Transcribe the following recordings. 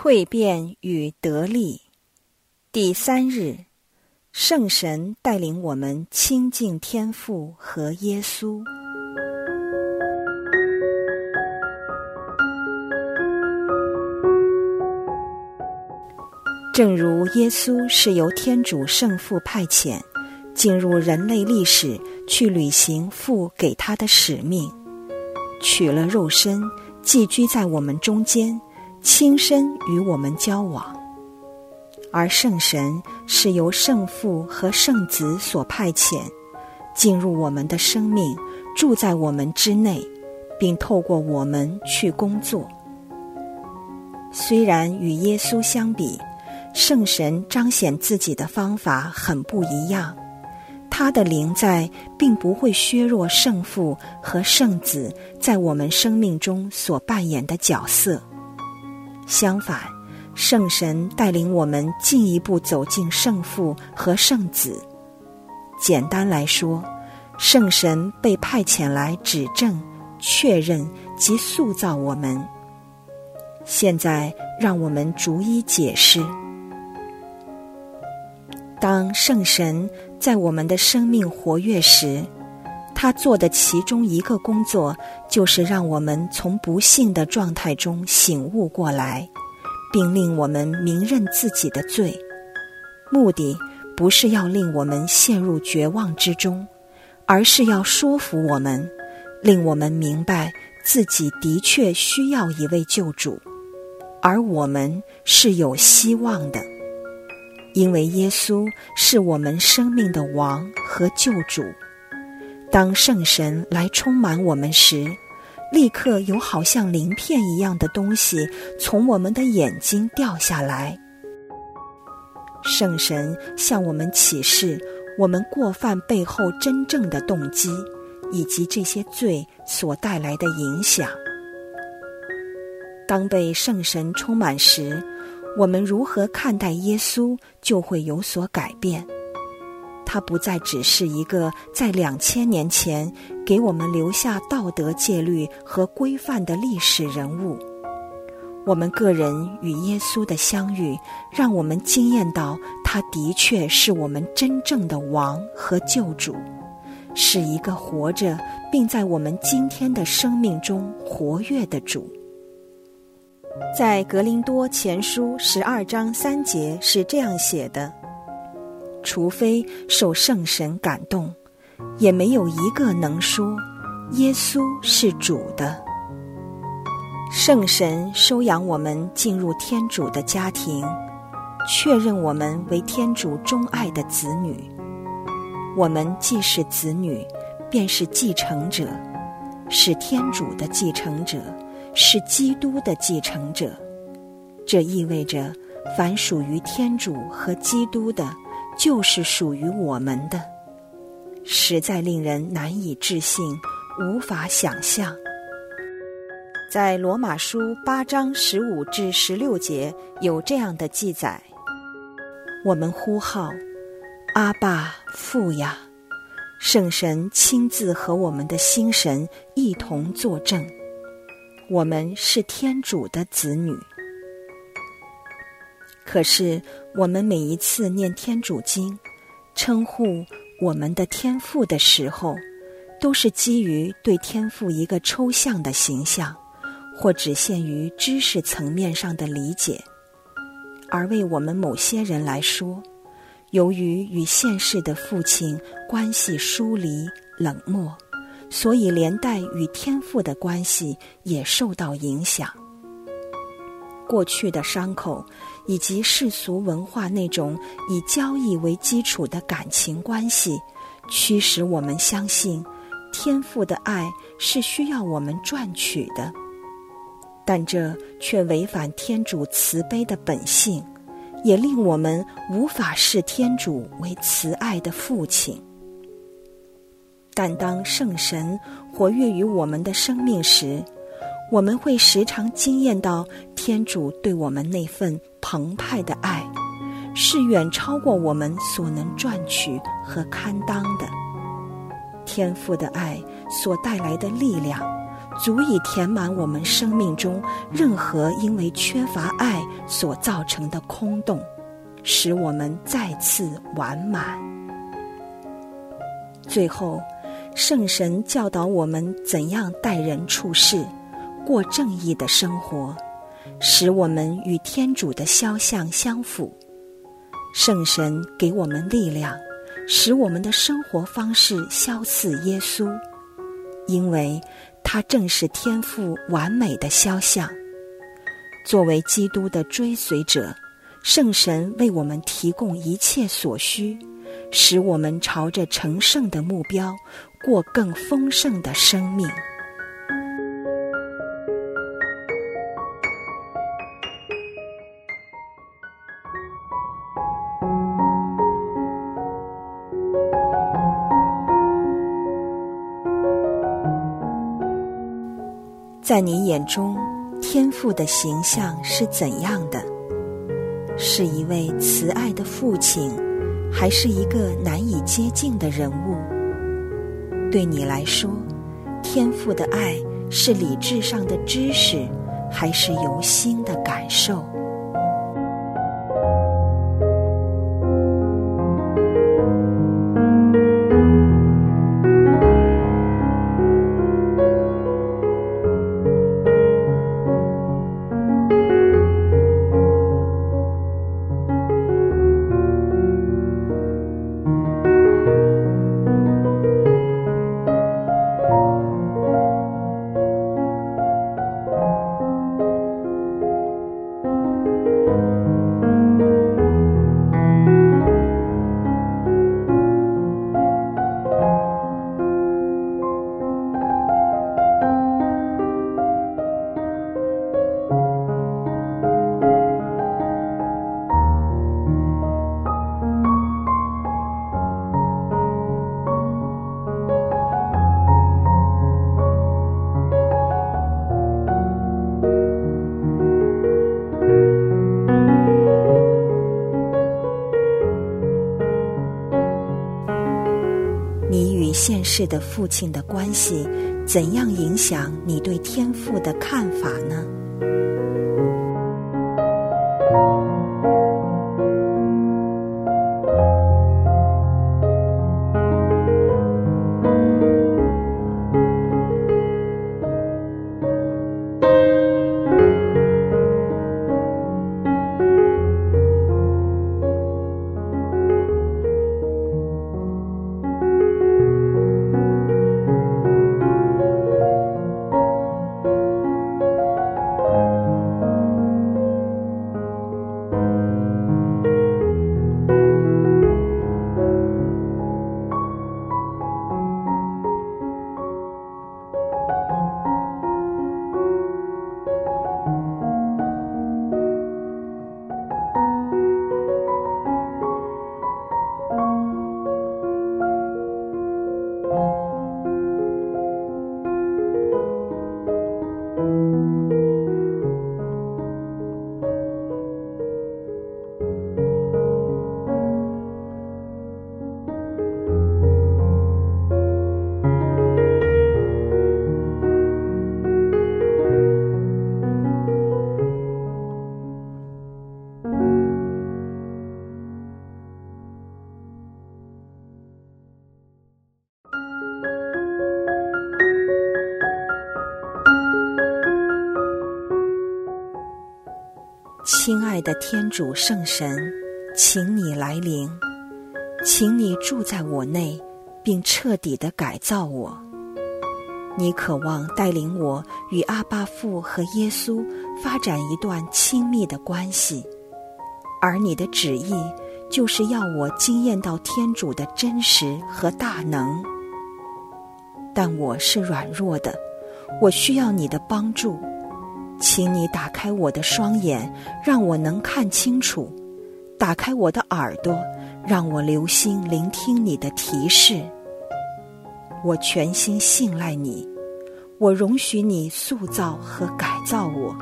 蜕变与得力。第三日，圣神带领我们亲近天父和耶稣。正如耶稣是由天主圣父派遣，进入人类历史去履行父给他的使命，取了肉身，寄居在我们中间。亲身与我们交往，而圣神是由圣父和圣子所派遣，进入我们的生命，住在我们之内，并透过我们去工作。虽然与耶稣相比，圣神彰显自己的方法很不一样，他的灵在并不会削弱圣父和圣子在我们生命中所扮演的角色。相反，圣神带领我们进一步走进圣父和圣子。简单来说，圣神被派遣来指正、确认及塑造我们。现在，让我们逐一解释：当圣神在我们的生命活跃时，他做的其中一个工作，就是让我们从不幸的状态中醒悟过来，并令我们明认自己的罪。目的不是要令我们陷入绝望之中，而是要说服我们，令我们明白自己的确需要一位救主，而我们是有希望的，因为耶稣是我们生命的王和救主。当圣神来充满我们时，立刻有好像鳞片一样的东西从我们的眼睛掉下来。圣神向我们启示我们过犯背后真正的动机，以及这些罪所带来的影响。当被圣神充满时，我们如何看待耶稣，就会有所改变。他不再只是一个在两千年前给我们留下道德戒律和规范的历史人物。我们个人与耶稣的相遇，让我们惊艳到他的确是我们真正的王和救主，是一个活着并在我们今天的生命中活跃的主。在格林多前书十二章三节是这样写的。除非受圣神感动，也没有一个能说耶稣是主的。圣神收养我们进入天主的家庭，确认我们为天主钟爱的子女。我们既是子女，便是继承者，是天主的继承者，是基督的继承者。这意味着，凡属于天主和基督的。就是属于我们的，实在令人难以置信，无法想象。在罗马书八章十五至十六节有这样的记载：我们呼号，阿爸父呀！圣神亲自和我们的心神一同作证，我们是天主的子女。可是，我们每一次念天主经，称呼我们的天父的时候，都是基于对天父一个抽象的形象，或只限于知识层面上的理解。而为我们某些人来说，由于与现世的父亲关系疏离冷漠，所以连带与天父的关系也受到影响。过去的伤口，以及世俗文化那种以交易为基础的感情关系，驱使我们相信天赋的爱是需要我们赚取的。但这却违反天主慈悲的本性，也令我们无法视天主为慈爱的父亲。但当圣神活跃于我们的生命时，我们会时常惊艳到天主对我们那份澎湃的爱，是远超过我们所能赚取和堪当的。天赋的爱所带来的力量，足以填满我们生命中任何因为缺乏爱所造成的空洞，使我们再次完满。最后，圣神教导我们怎样待人处事，过正义的生活，使我们与天主的肖像相符。圣神给我们力量，使我们的生活方式相似耶稣，因为他正是天父完美的肖像。作为基督的追随者，圣神为我们提供一切所需，使我们朝着成圣的目标，过更丰盛的生命。在你眼中，天父的形象是怎样的？是一位慈爱的父亲，还是一个难以接近的人物？对你来说，天父的爱是理智上的知识，还是由心的感受？现世的父亲的关系，怎样影响你对天赋的看法呢？亲爱的天主圣神，请你来临，请你住在我内，并彻底的改造我。你渴望带领我与阿巴父和耶稣发展一段亲密的关系，而你的旨意就是要我惊艳到天主的真实和大能。但我是软弱的，我需要你的帮助。请你打开我的双眼，让我能看清楚；打开我的耳朵，让我留心聆听你的提示。我全心信赖你，我容许你塑造和改造我，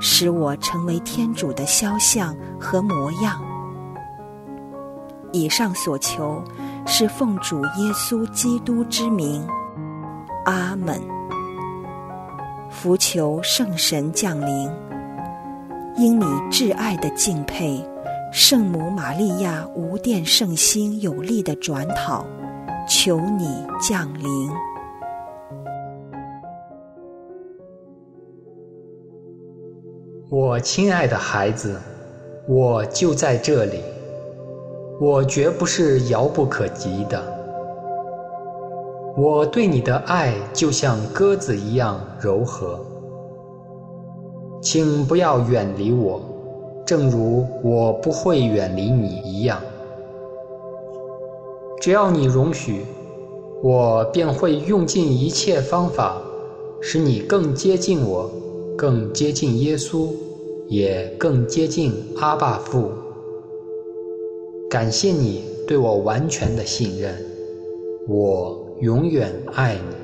使我成为天主的肖像和模样。以上所求，是奉主耶稣基督之名。阿门。福求圣神降临。因你挚爱的敬佩，圣母玛利亚无殿圣心有力的转讨，求你降临。我亲爱的孩子，我就在这里，我绝不是遥不可及的。我对你的爱就像鸽子一样柔和，请不要远离我，正如我不会远离你一样。只要你容许，我便会用尽一切方法，使你更接近我，更接近耶稣，也更接近阿爸父。感谢你对我完全的信任，我。永远爱你。